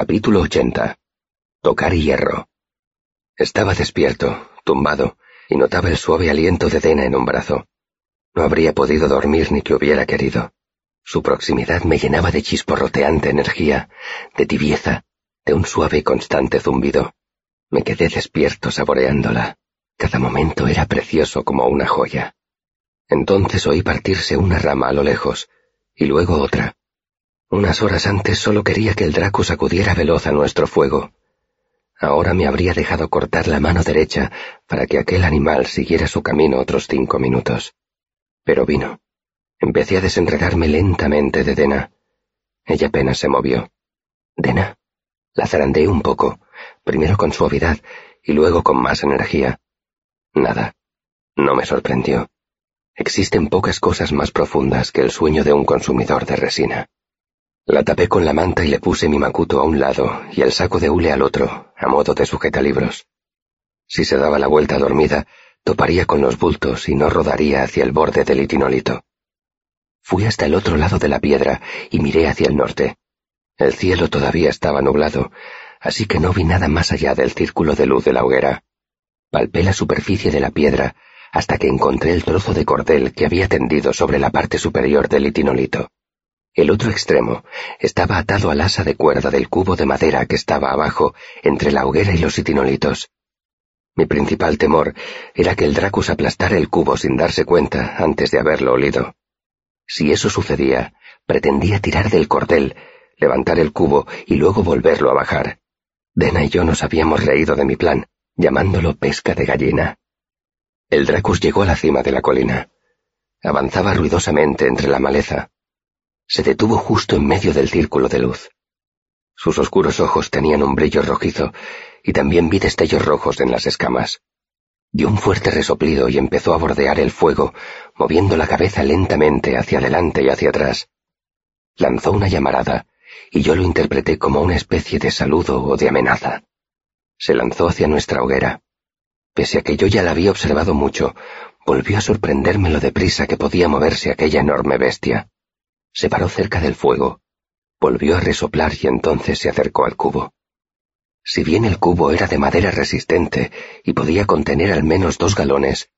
Capítulo 80. Tocar hierro. Estaba despierto, tumbado, y notaba el suave aliento de Dena en un brazo. No habría podido dormir ni que hubiera querido. Su proximidad me llenaba de chisporroteante energía, de tibieza, de un suave y constante zumbido. Me quedé despierto saboreándola. Cada momento era precioso como una joya. Entonces oí partirse una rama a lo lejos, y luego otra. Unas horas antes solo quería que el Draco sacudiera veloz a nuestro fuego. Ahora me habría dejado cortar la mano derecha para que aquel animal siguiera su camino otros cinco minutos. Pero vino. Empecé a desenredarme lentamente de Dena. Ella apenas se movió. Dena. La zarandeé un poco, primero con suavidad y luego con más energía. Nada. No me sorprendió. Existen pocas cosas más profundas que el sueño de un consumidor de resina. La tapé con la manta y le puse mi macuto a un lado y el saco de hule al otro, a modo de sujetalibros. Si se daba la vuelta dormida, toparía con los bultos y no rodaría hacia el borde del itinolito. Fui hasta el otro lado de la piedra y miré hacia el norte. El cielo todavía estaba nublado, así que no vi nada más allá del círculo de luz de la hoguera. Palpé la superficie de la piedra hasta que encontré el trozo de cordel que había tendido sobre la parte superior del itinolito. El otro extremo estaba atado al asa de cuerda del cubo de madera que estaba abajo, entre la hoguera y los itinolitos. Mi principal temor era que el Dracus aplastara el cubo sin darse cuenta antes de haberlo olido. Si eso sucedía, pretendía tirar del cordel, levantar el cubo y luego volverlo a bajar. Dena y yo nos habíamos reído de mi plan, llamándolo pesca de gallina. El Dracus llegó a la cima de la colina. Avanzaba ruidosamente entre la maleza se detuvo justo en medio del círculo de luz. Sus oscuros ojos tenían un brillo rojizo, y también vi destellos rojos en las escamas. Dio un fuerte resoplido y empezó a bordear el fuego, moviendo la cabeza lentamente hacia adelante y hacia atrás. Lanzó una llamarada, y yo lo interpreté como una especie de saludo o de amenaza. Se lanzó hacia nuestra hoguera. Pese a que yo ya la había observado mucho, volvió a sorprenderme lo deprisa que podía moverse aquella enorme bestia. Se paró cerca del fuego, volvió a resoplar y entonces se acercó al cubo. Si bien el cubo era de madera resistente y podía contener al menos dos galones,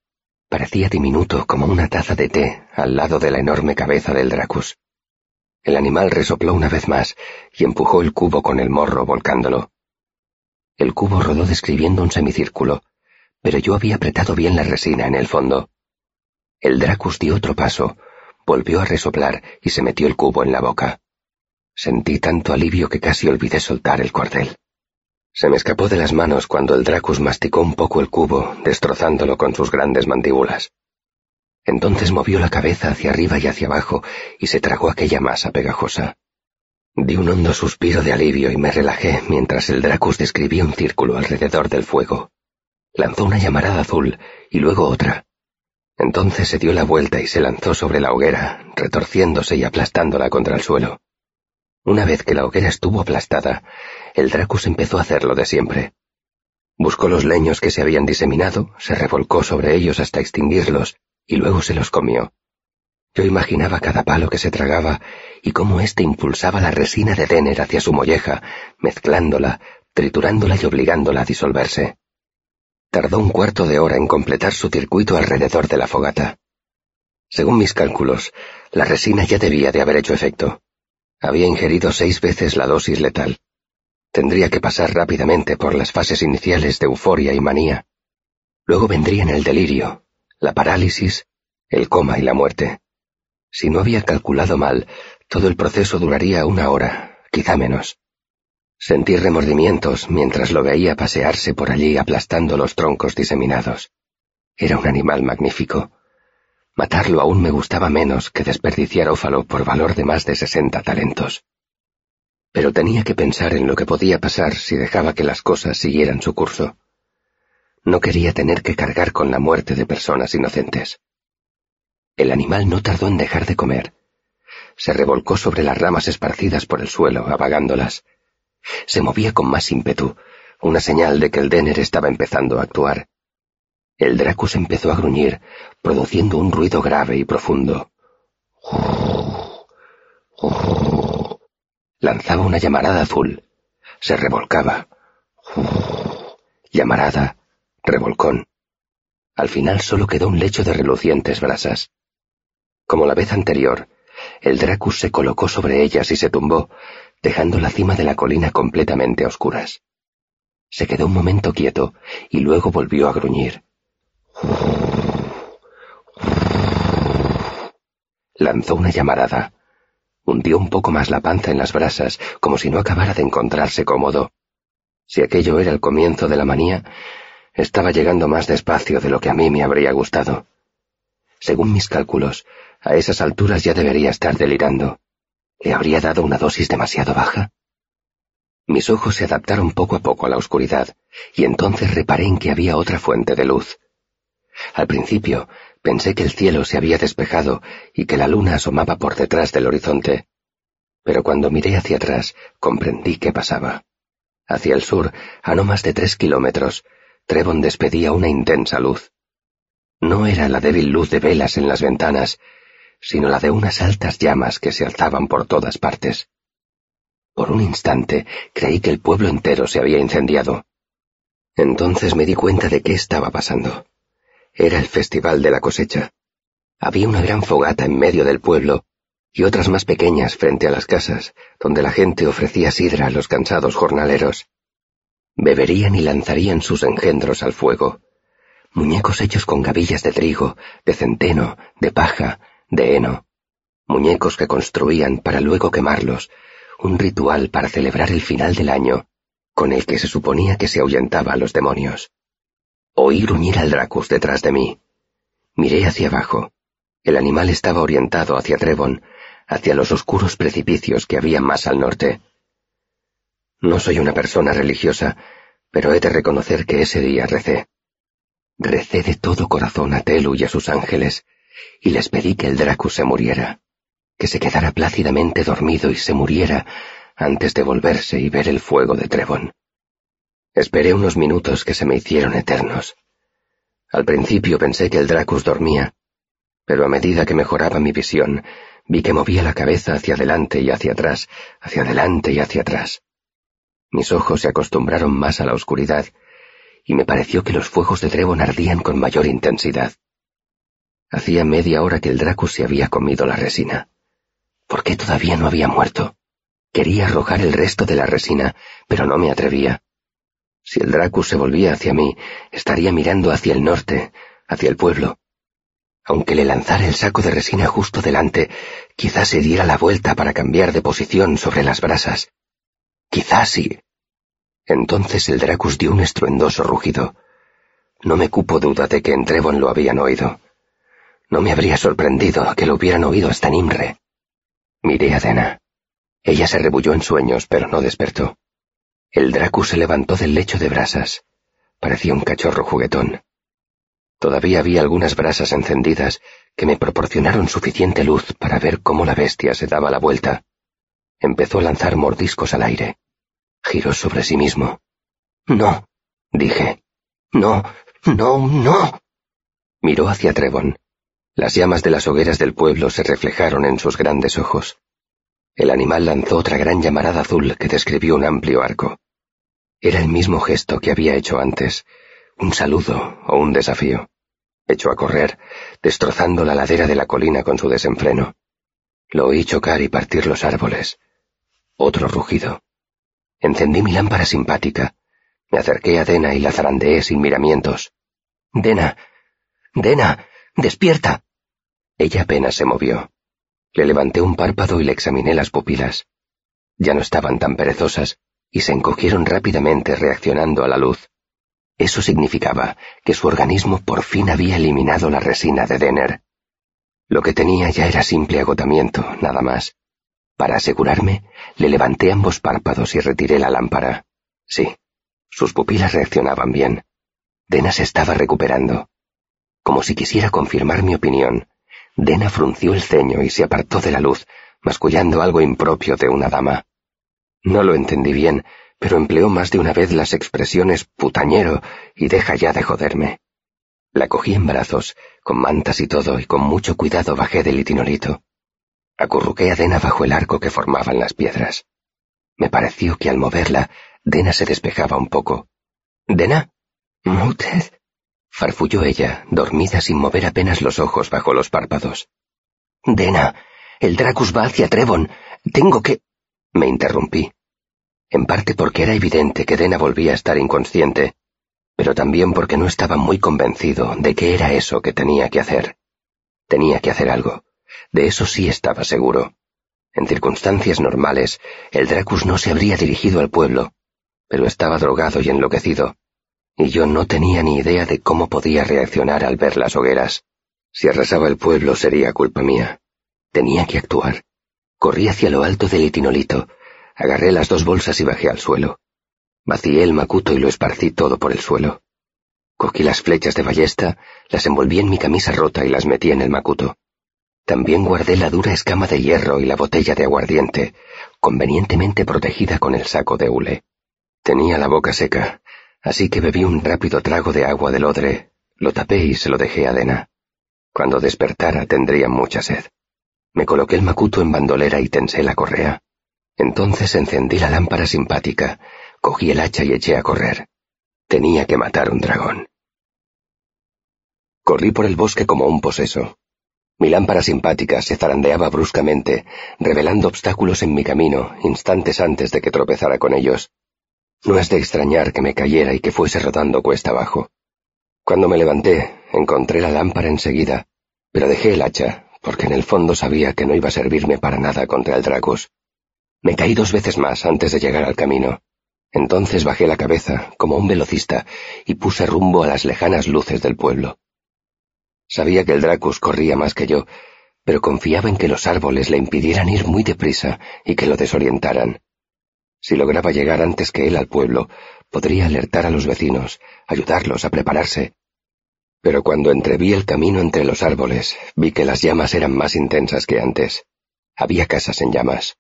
parecía diminuto como una taza de té al lado de la enorme cabeza del Dracus. El animal resopló una vez más y empujó el cubo con el morro volcándolo. El cubo rodó describiendo un semicírculo, pero yo había apretado bien la resina en el fondo. El Dracus dio otro paso, volvió a resoplar y se metió el cubo en la boca. Sentí tanto alivio que casi olvidé soltar el cordel. Se me escapó de las manos cuando el Dracus masticó un poco el cubo, destrozándolo con sus grandes mandíbulas. Entonces movió la cabeza hacia arriba y hacia abajo y se tragó aquella masa pegajosa. Di un hondo suspiro de alivio y me relajé mientras el Dracus describía un círculo alrededor del fuego. Lanzó una llamarada azul y luego otra, entonces se dio la vuelta y se lanzó sobre la hoguera, retorciéndose y aplastándola contra el suelo. Una vez que la hoguera estuvo aplastada, el Dracus empezó a hacer lo de siempre. Buscó los leños que se habían diseminado, se revolcó sobre ellos hasta extinguirlos, y luego se los comió. Yo imaginaba cada palo que se tragaba y cómo éste impulsaba la resina de Denner hacia su molleja, mezclándola, triturándola y obligándola a disolverse. Tardó un cuarto de hora en completar su circuito alrededor de la fogata. Según mis cálculos, la resina ya debía de haber hecho efecto. Había ingerido seis veces la dosis letal. Tendría que pasar rápidamente por las fases iniciales de euforia y manía. Luego vendrían el delirio, la parálisis, el coma y la muerte. Si no había calculado mal, todo el proceso duraría una hora, quizá menos. Sentí remordimientos mientras lo veía pasearse por allí aplastando los troncos diseminados. Era un animal magnífico. Matarlo aún me gustaba menos que desperdiciar ófalo por valor de más de sesenta talentos. Pero tenía que pensar en lo que podía pasar si dejaba que las cosas siguieran su curso. No quería tener que cargar con la muerte de personas inocentes. El animal no tardó en dejar de comer. Se revolcó sobre las ramas esparcidas por el suelo, apagándolas, se movía con más ímpetu, una señal de que el Denner estaba empezando a actuar. El Dracus empezó a gruñir, produciendo un ruido grave y profundo. Lanzaba una llamarada azul. se revolcaba. Llamarada, revolcón. Al final solo quedó un lecho de relucientes brasas. Como la vez anterior, el Dracus se colocó sobre ellas y se tumbó, dejando la cima de la colina completamente a oscuras. Se quedó un momento quieto y luego volvió a gruñir. Lanzó una llamarada. Hundió un poco más la panza en las brasas, como si no acabara de encontrarse cómodo. Si aquello era el comienzo de la manía, estaba llegando más despacio de lo que a mí me habría gustado. Según mis cálculos, a esas alturas ya debería estar delirando. ¿Le habría dado una dosis demasiado baja? Mis ojos se adaptaron poco a poco a la oscuridad, y entonces reparé en que había otra fuente de luz. Al principio pensé que el cielo se había despejado y que la luna asomaba por detrás del horizonte, pero cuando miré hacia atrás comprendí qué pasaba. Hacia el sur, a no más de tres kilómetros, Trevon despedía una intensa luz. No era la débil luz de velas en las ventanas, sino la de unas altas llamas que se alzaban por todas partes. Por un instante creí que el pueblo entero se había incendiado. Entonces me di cuenta de qué estaba pasando. Era el festival de la cosecha. Había una gran fogata en medio del pueblo y otras más pequeñas frente a las casas, donde la gente ofrecía sidra a los cansados jornaleros. Beberían y lanzarían sus engendros al fuego. Muñecos hechos con gavillas de trigo, de centeno, de paja, de heno. Muñecos que construían para luego quemarlos, un ritual para celebrar el final del año, con el que se suponía que se ahuyentaba a los demonios. Oí gruñir al Dracus detrás de mí. Miré hacia abajo. El animal estaba orientado hacia Trevon, hacia los oscuros precipicios que había más al norte. No soy una persona religiosa, pero he de reconocer que ese día recé. Recé de todo corazón a Telu y a sus ángeles, y les pedí que el Dracus se muriera que se quedara plácidamente dormido y se muriera antes de volverse y ver el fuego de Trevon. Esperé unos minutos que se me hicieron eternos. Al principio pensé que el Dracus dormía, pero a medida que mejoraba mi visión, vi que movía la cabeza hacia adelante y hacia atrás, hacia adelante y hacia atrás. Mis ojos se acostumbraron más a la oscuridad, y me pareció que los fuegos de Trevon ardían con mayor intensidad. Hacía media hora que el Dracus se había comido la resina. ¿Por qué todavía no había muerto? Quería arrojar el resto de la resina, pero no me atrevía. Si el Dracus se volvía hacia mí, estaría mirando hacia el norte, hacia el pueblo. Aunque le lanzara el saco de resina justo delante, quizás se diera la vuelta para cambiar de posición sobre las brasas. Quizás sí. Entonces el Dracus dio un estruendoso rugido. No me cupo duda de que en Trevon lo habían oído. No me habría sorprendido que lo hubieran oído hasta Nimre. Miré a Dena. Ella se rebulló en sueños, pero no despertó. El Dracu se levantó del lecho de brasas. Parecía un cachorro juguetón. Todavía había algunas brasas encendidas que me proporcionaron suficiente luz para ver cómo la bestia se daba la vuelta. Empezó a lanzar mordiscos al aire. Giró sobre sí mismo. No, dije. No, no, no. Miró hacia Trevon. Las llamas de las hogueras del pueblo se reflejaron en sus grandes ojos. El animal lanzó otra gran llamarada azul que describió un amplio arco. Era el mismo gesto que había hecho antes, un saludo o un desafío. Echó a correr, destrozando la ladera de la colina con su desenfreno. Lo oí chocar y partir los árboles. Otro rugido. Encendí mi lámpara simpática. Me acerqué a Dena y la zarandeé sin miramientos. Dena. Dena. Despierta. Ella apenas se movió. Le levanté un párpado y le examiné las pupilas. Ya no estaban tan perezosas y se encogieron rápidamente reaccionando a la luz. Eso significaba que su organismo por fin había eliminado la resina de Denner. Lo que tenía ya era simple agotamiento, nada más. Para asegurarme, le levanté ambos párpados y retiré la lámpara. Sí, sus pupilas reaccionaban bien. Dena se estaba recuperando. Como si quisiera confirmar mi opinión, Dena frunció el ceño y se apartó de la luz, mascullando algo impropio de una dama. No lo entendí bien, pero empleó más de una vez las expresiones putañero y deja ya de joderme. La cogí en brazos, con mantas y todo, y con mucho cuidado bajé del itinolito. Acurruqué a Dena bajo el arco que formaban las piedras. Me pareció que al moverla Dena se despejaba un poco. ¿Dena? ¿Muted? Farfulló ella, dormida sin mover apenas los ojos bajo los párpados. Dena, el Dracus va hacia Trevon. Tengo que... Me interrumpí. En parte porque era evidente que Dena volvía a estar inconsciente, pero también porque no estaba muy convencido de que era eso que tenía que hacer. Tenía que hacer algo. De eso sí estaba seguro. En circunstancias normales, el Dracus no se habría dirigido al pueblo, pero estaba drogado y enloquecido, y yo no tenía ni idea de cómo podía reaccionar al ver las hogueras. Si arrasaba el pueblo sería culpa mía. Tenía que actuar. Corrí hacia lo alto del itinolito, agarré las dos bolsas y bajé al suelo. Vacié el macuto y lo esparcí todo por el suelo. Cogí las flechas de ballesta, las envolví en mi camisa rota y las metí en el macuto. También guardé la dura escama de hierro y la botella de aguardiente, convenientemente protegida con el saco de hule. Tenía la boca seca, así que bebí un rápido trago de agua del odre, lo tapé y se lo dejé a Dena. Cuando despertara tendría mucha sed. Me coloqué el macuto en bandolera y tensé la correa. Entonces encendí la lámpara simpática, cogí el hacha y eché a correr. Tenía que matar un dragón. Corrí por el bosque como un poseso. Mi lámpara simpática se zarandeaba bruscamente, revelando obstáculos en mi camino instantes antes de que tropezara con ellos. No es de extrañar que me cayera y que fuese rodando cuesta abajo. Cuando me levanté, encontré la lámpara enseguida, pero dejé el hacha, porque en el fondo sabía que no iba a servirme para nada contra el Dracus. Me caí dos veces más antes de llegar al camino. Entonces bajé la cabeza, como un velocista, y puse rumbo a las lejanas luces del pueblo. Sabía que el Dracus corría más que yo, pero confiaba en que los árboles le impidieran ir muy deprisa y que lo desorientaran. Si lograba llegar antes que él al pueblo, podría alertar a los vecinos, ayudarlos a prepararse. Pero cuando entreví el camino entre los árboles, vi que las llamas eran más intensas que antes. Había casas en llamas.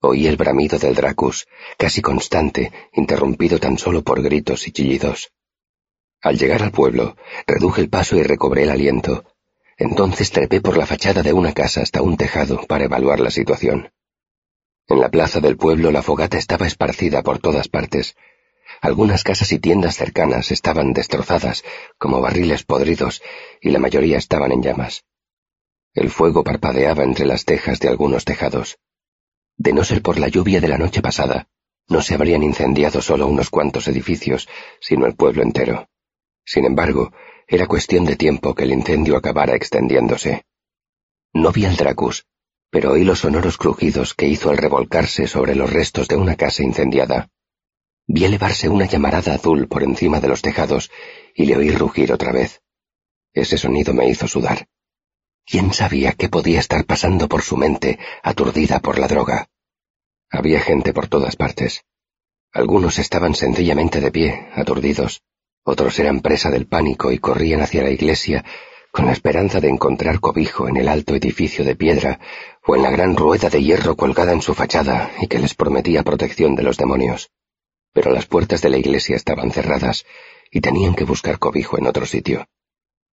Oí el bramido del Dracus, casi constante, interrumpido tan solo por gritos y chillidos. Al llegar al pueblo, reduje el paso y recobré el aliento. Entonces trepé por la fachada de una casa hasta un tejado para evaluar la situación. En la plaza del pueblo la fogata estaba esparcida por todas partes. Algunas casas y tiendas cercanas estaban destrozadas, como barriles podridos, y la mayoría estaban en llamas. El fuego parpadeaba entre las tejas de algunos tejados. De no ser por la lluvia de la noche pasada, no se habrían incendiado solo unos cuantos edificios, sino el pueblo entero. Sin embargo, era cuestión de tiempo que el incendio acabara extendiéndose. No vi al Dracus, pero oí los sonoros crujidos que hizo al revolcarse sobre los restos de una casa incendiada. Vi elevarse una llamarada azul por encima de los tejados y le oí rugir otra vez. Ese sonido me hizo sudar. ¿Quién sabía qué podía estar pasando por su mente, aturdida por la droga? Había gente por todas partes. Algunos estaban sencillamente de pie, aturdidos, otros eran presa del pánico y corrían hacia la iglesia con la esperanza de encontrar cobijo en el alto edificio de piedra o en la gran rueda de hierro colgada en su fachada y que les prometía protección de los demonios. Pero las puertas de la iglesia estaban cerradas y tenían que buscar cobijo en otro sitio.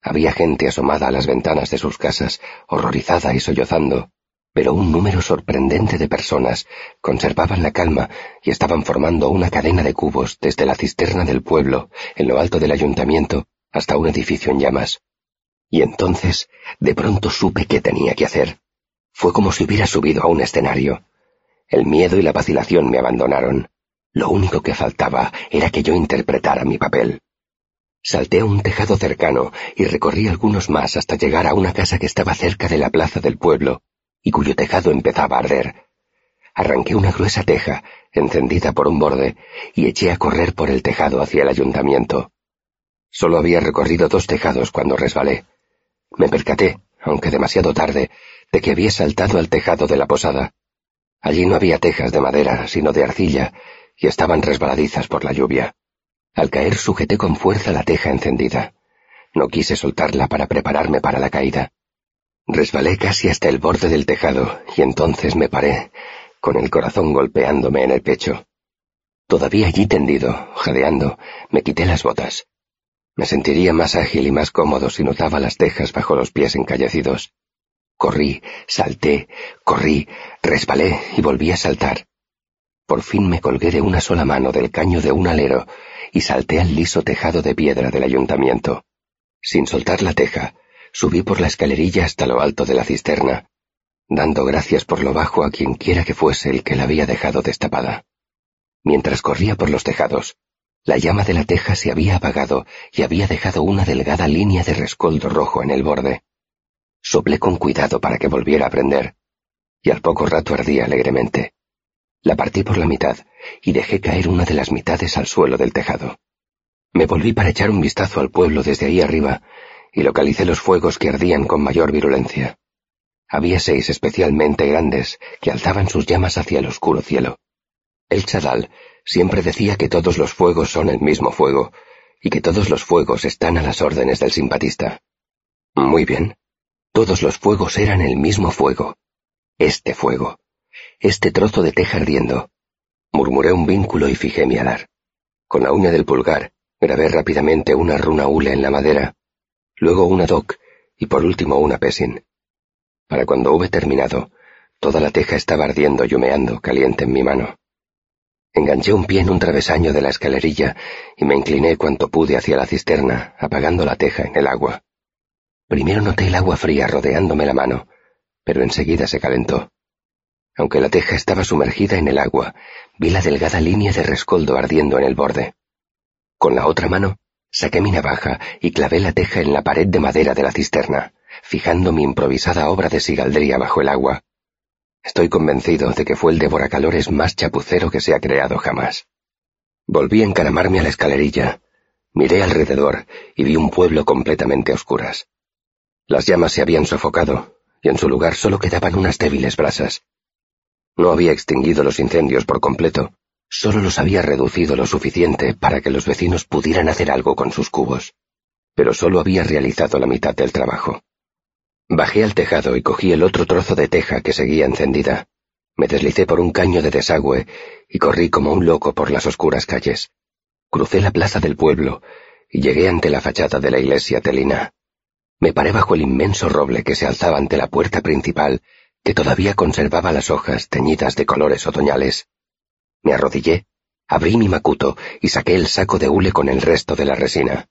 Había gente asomada a las ventanas de sus casas, horrorizada y sollozando, pero un número sorprendente de personas conservaban la calma y estaban formando una cadena de cubos desde la cisterna del pueblo, en lo alto del ayuntamiento, hasta un edificio en llamas. Y entonces, de pronto supe qué tenía que hacer. Fue como si hubiera subido a un escenario. El miedo y la vacilación me abandonaron. Lo único que faltaba era que yo interpretara mi papel. Salté a un tejado cercano y recorrí algunos más hasta llegar a una casa que estaba cerca de la plaza del pueblo, y cuyo tejado empezaba a arder. Arranqué una gruesa teja, encendida por un borde, y eché a correr por el tejado hacia el ayuntamiento. Solo había recorrido dos tejados cuando resbalé. Me percaté, aunque demasiado tarde, de que había saltado al tejado de la posada. Allí no había tejas de madera, sino de arcilla, y estaban resbaladizas por la lluvia. Al caer sujeté con fuerza la teja encendida. No quise soltarla para prepararme para la caída. Resbalé casi hasta el borde del tejado y entonces me paré, con el corazón golpeándome en el pecho. Todavía allí tendido, jadeando, me quité las botas. Me sentiría más ágil y más cómodo si notaba las tejas bajo los pies encallecidos. Corrí, salté, corrí, resbalé y volví a saltar. Por fin me colgué de una sola mano del caño de un alero y salté al liso tejado de piedra del ayuntamiento. Sin soltar la teja, subí por la escalerilla hasta lo alto de la cisterna, dando gracias por lo bajo a quien quiera que fuese el que la había dejado destapada. Mientras corría por los tejados, la llama de la teja se había apagado y había dejado una delgada línea de rescoldo rojo en el borde. Soplé con cuidado para que volviera a prender, y al poco rato ardía alegremente. La partí por la mitad y dejé caer una de las mitades al suelo del tejado. Me volví para echar un vistazo al pueblo desde ahí arriba y localicé los fuegos que ardían con mayor virulencia. Había seis especialmente grandes que alzaban sus llamas hacia el oscuro cielo. El chadal siempre decía que todos los fuegos son el mismo fuego y que todos los fuegos están a las órdenes del simpatista. Muy bien. Todos los fuegos eran el mismo fuego. Este fuego este trozo de teja ardiendo. Murmuré un vínculo y fijé mi alar. Con la uña del pulgar grabé rápidamente una runa hule en la madera, luego una doc y por último una pesin. Para cuando hube terminado, toda la teja estaba ardiendo y humeando caliente en mi mano. Enganché un pie en un travesaño de la escalerilla y me incliné cuanto pude hacia la cisterna, apagando la teja en el agua. Primero noté el agua fría rodeándome la mano, pero enseguida se calentó. Aunque la teja estaba sumergida en el agua, vi la delgada línea de rescoldo ardiendo en el borde. Con la otra mano, saqué mi navaja y clavé la teja en la pared de madera de la cisterna, fijando mi improvisada obra de sigaldría bajo el agua. Estoy convencido de que fue el devoracalores más chapucero que se ha creado jamás. Volví a encaramarme a la escalerilla, miré alrededor y vi un pueblo completamente a oscuras. Las llamas se habían sofocado, y en su lugar solo quedaban unas débiles brasas. No había extinguido los incendios por completo, solo los había reducido lo suficiente para que los vecinos pudieran hacer algo con sus cubos, pero solo había realizado la mitad del trabajo. Bajé al tejado y cogí el otro trozo de teja que seguía encendida. Me deslicé por un caño de desagüe y corrí como un loco por las oscuras calles. Crucé la plaza del pueblo y llegué ante la fachada de la iglesia telina. Me paré bajo el inmenso roble que se alzaba ante la puerta principal que todavía conservaba las hojas teñidas de colores otoñales. Me arrodillé, abrí mi macuto y saqué el saco de hule con el resto de la resina.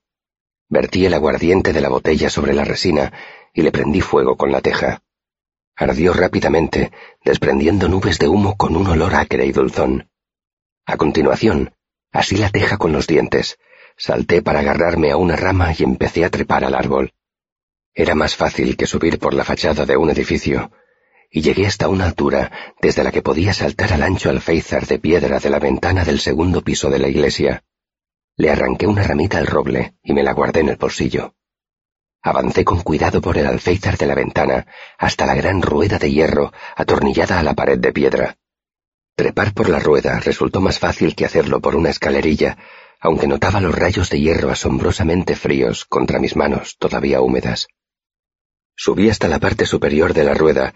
Vertí el aguardiente de la botella sobre la resina y le prendí fuego con la teja. Ardió rápidamente, desprendiendo nubes de humo con un olor acre y dulzón. A continuación, así la teja con los dientes, salté para agarrarme a una rama y empecé a trepar al árbol. Era más fácil que subir por la fachada de un edificio, y llegué hasta una altura desde la que podía saltar al ancho alféizar de piedra de la ventana del segundo piso de la iglesia. Le arranqué una ramita al roble y me la guardé en el bolsillo. Avancé con cuidado por el alféizar de la ventana hasta la gran rueda de hierro atornillada a la pared de piedra. Trepar por la rueda resultó más fácil que hacerlo por una escalerilla, aunque notaba los rayos de hierro asombrosamente fríos contra mis manos todavía húmedas. Subí hasta la parte superior de la rueda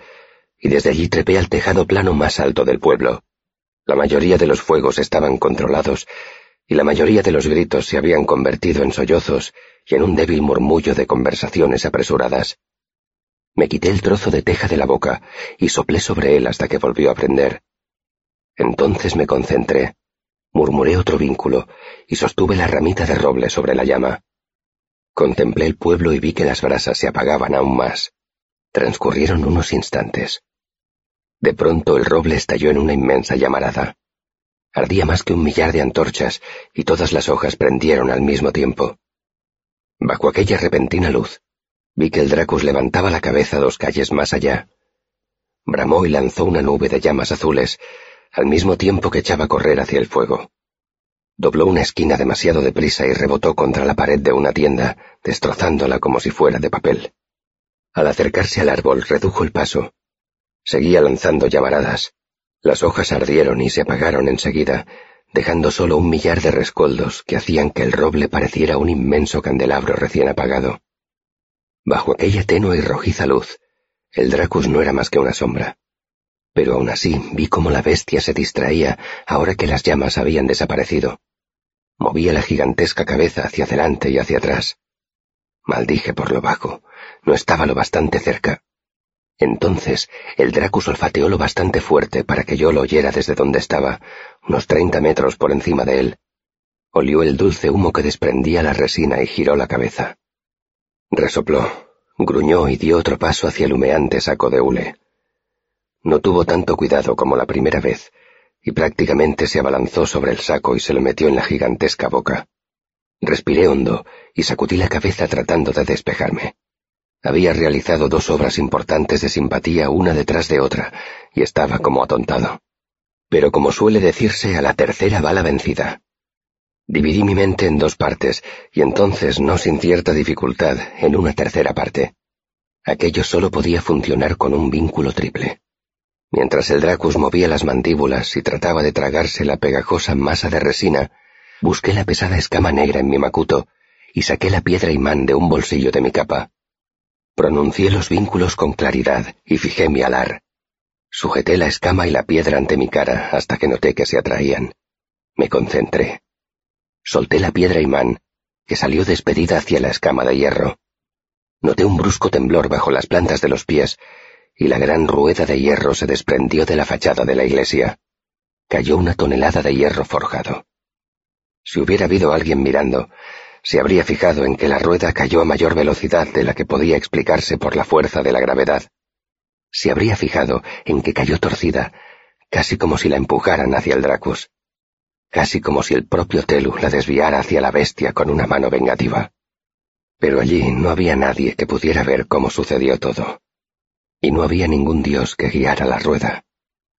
y desde allí trepé al tejado plano más alto del pueblo. La mayoría de los fuegos estaban controlados, y la mayoría de los gritos se habían convertido en sollozos y en un débil murmullo de conversaciones apresuradas. Me quité el trozo de teja de la boca y soplé sobre él hasta que volvió a prender. Entonces me concentré, murmuré otro vínculo y sostuve la ramita de roble sobre la llama. Contemplé el pueblo y vi que las brasas se apagaban aún más. Transcurrieron unos instantes. De pronto el roble estalló en una inmensa llamarada. Ardía más que un millar de antorchas y todas las hojas prendieron al mismo tiempo. Bajo aquella repentina luz, vi que el Dracus levantaba la cabeza dos calles más allá. Bramó y lanzó una nube de llamas azules, al mismo tiempo que echaba a correr hacia el fuego. Dobló una esquina demasiado deprisa y rebotó contra la pared de una tienda, destrozándola como si fuera de papel. Al acercarse al árbol redujo el paso. Seguía lanzando llamaradas. Las hojas ardieron y se apagaron enseguida, dejando solo un millar de rescoldos que hacían que el roble pareciera un inmenso candelabro recién apagado. Bajo aquella tenue y rojiza luz, el Dracus no era más que una sombra. Pero aún así vi cómo la bestia se distraía ahora que las llamas habían desaparecido. Movía la gigantesca cabeza hacia adelante y hacia atrás. Maldije por lo bajo. No estaba lo bastante cerca. Entonces el Dracus olfateó lo bastante fuerte para que yo lo oyera desde donde estaba, unos treinta metros por encima de él. Olió el dulce humo que desprendía la resina y giró la cabeza. Resopló, gruñó y dio otro paso hacia el humeante saco de hule. No tuvo tanto cuidado como la primera vez, y prácticamente se abalanzó sobre el saco y se lo metió en la gigantesca boca. Respiré hondo y sacudí la cabeza tratando de despejarme. Había realizado dos obras importantes de simpatía una detrás de otra, y estaba como atontado. Pero como suele decirse, a la tercera va la vencida. Dividí mi mente en dos partes, y entonces, no sin cierta dificultad, en una tercera parte. Aquello solo podía funcionar con un vínculo triple. Mientras el Dracus movía las mandíbulas y trataba de tragarse la pegajosa masa de resina, busqué la pesada escama negra en mi macuto y saqué la piedra imán de un bolsillo de mi capa. Pronuncié los vínculos con claridad y fijé mi alar. Sujeté la escama y la piedra ante mi cara hasta que noté que se atraían. Me concentré. Solté la piedra imán, que salió despedida hacia la escama de hierro. Noté un brusco temblor bajo las plantas de los pies, y la gran rueda de hierro se desprendió de la fachada de la iglesia. Cayó una tonelada de hierro forjado. Si hubiera habido alguien mirando, se habría fijado en que la rueda cayó a mayor velocidad de la que podía explicarse por la fuerza de la gravedad. Se habría fijado en que cayó torcida, casi como si la empujaran hacia el Dracus, casi como si el propio Telu la desviara hacia la bestia con una mano vengativa. Pero allí no había nadie que pudiera ver cómo sucedió todo. Y no había ningún dios que guiara la rueda.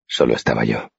Solo estaba yo.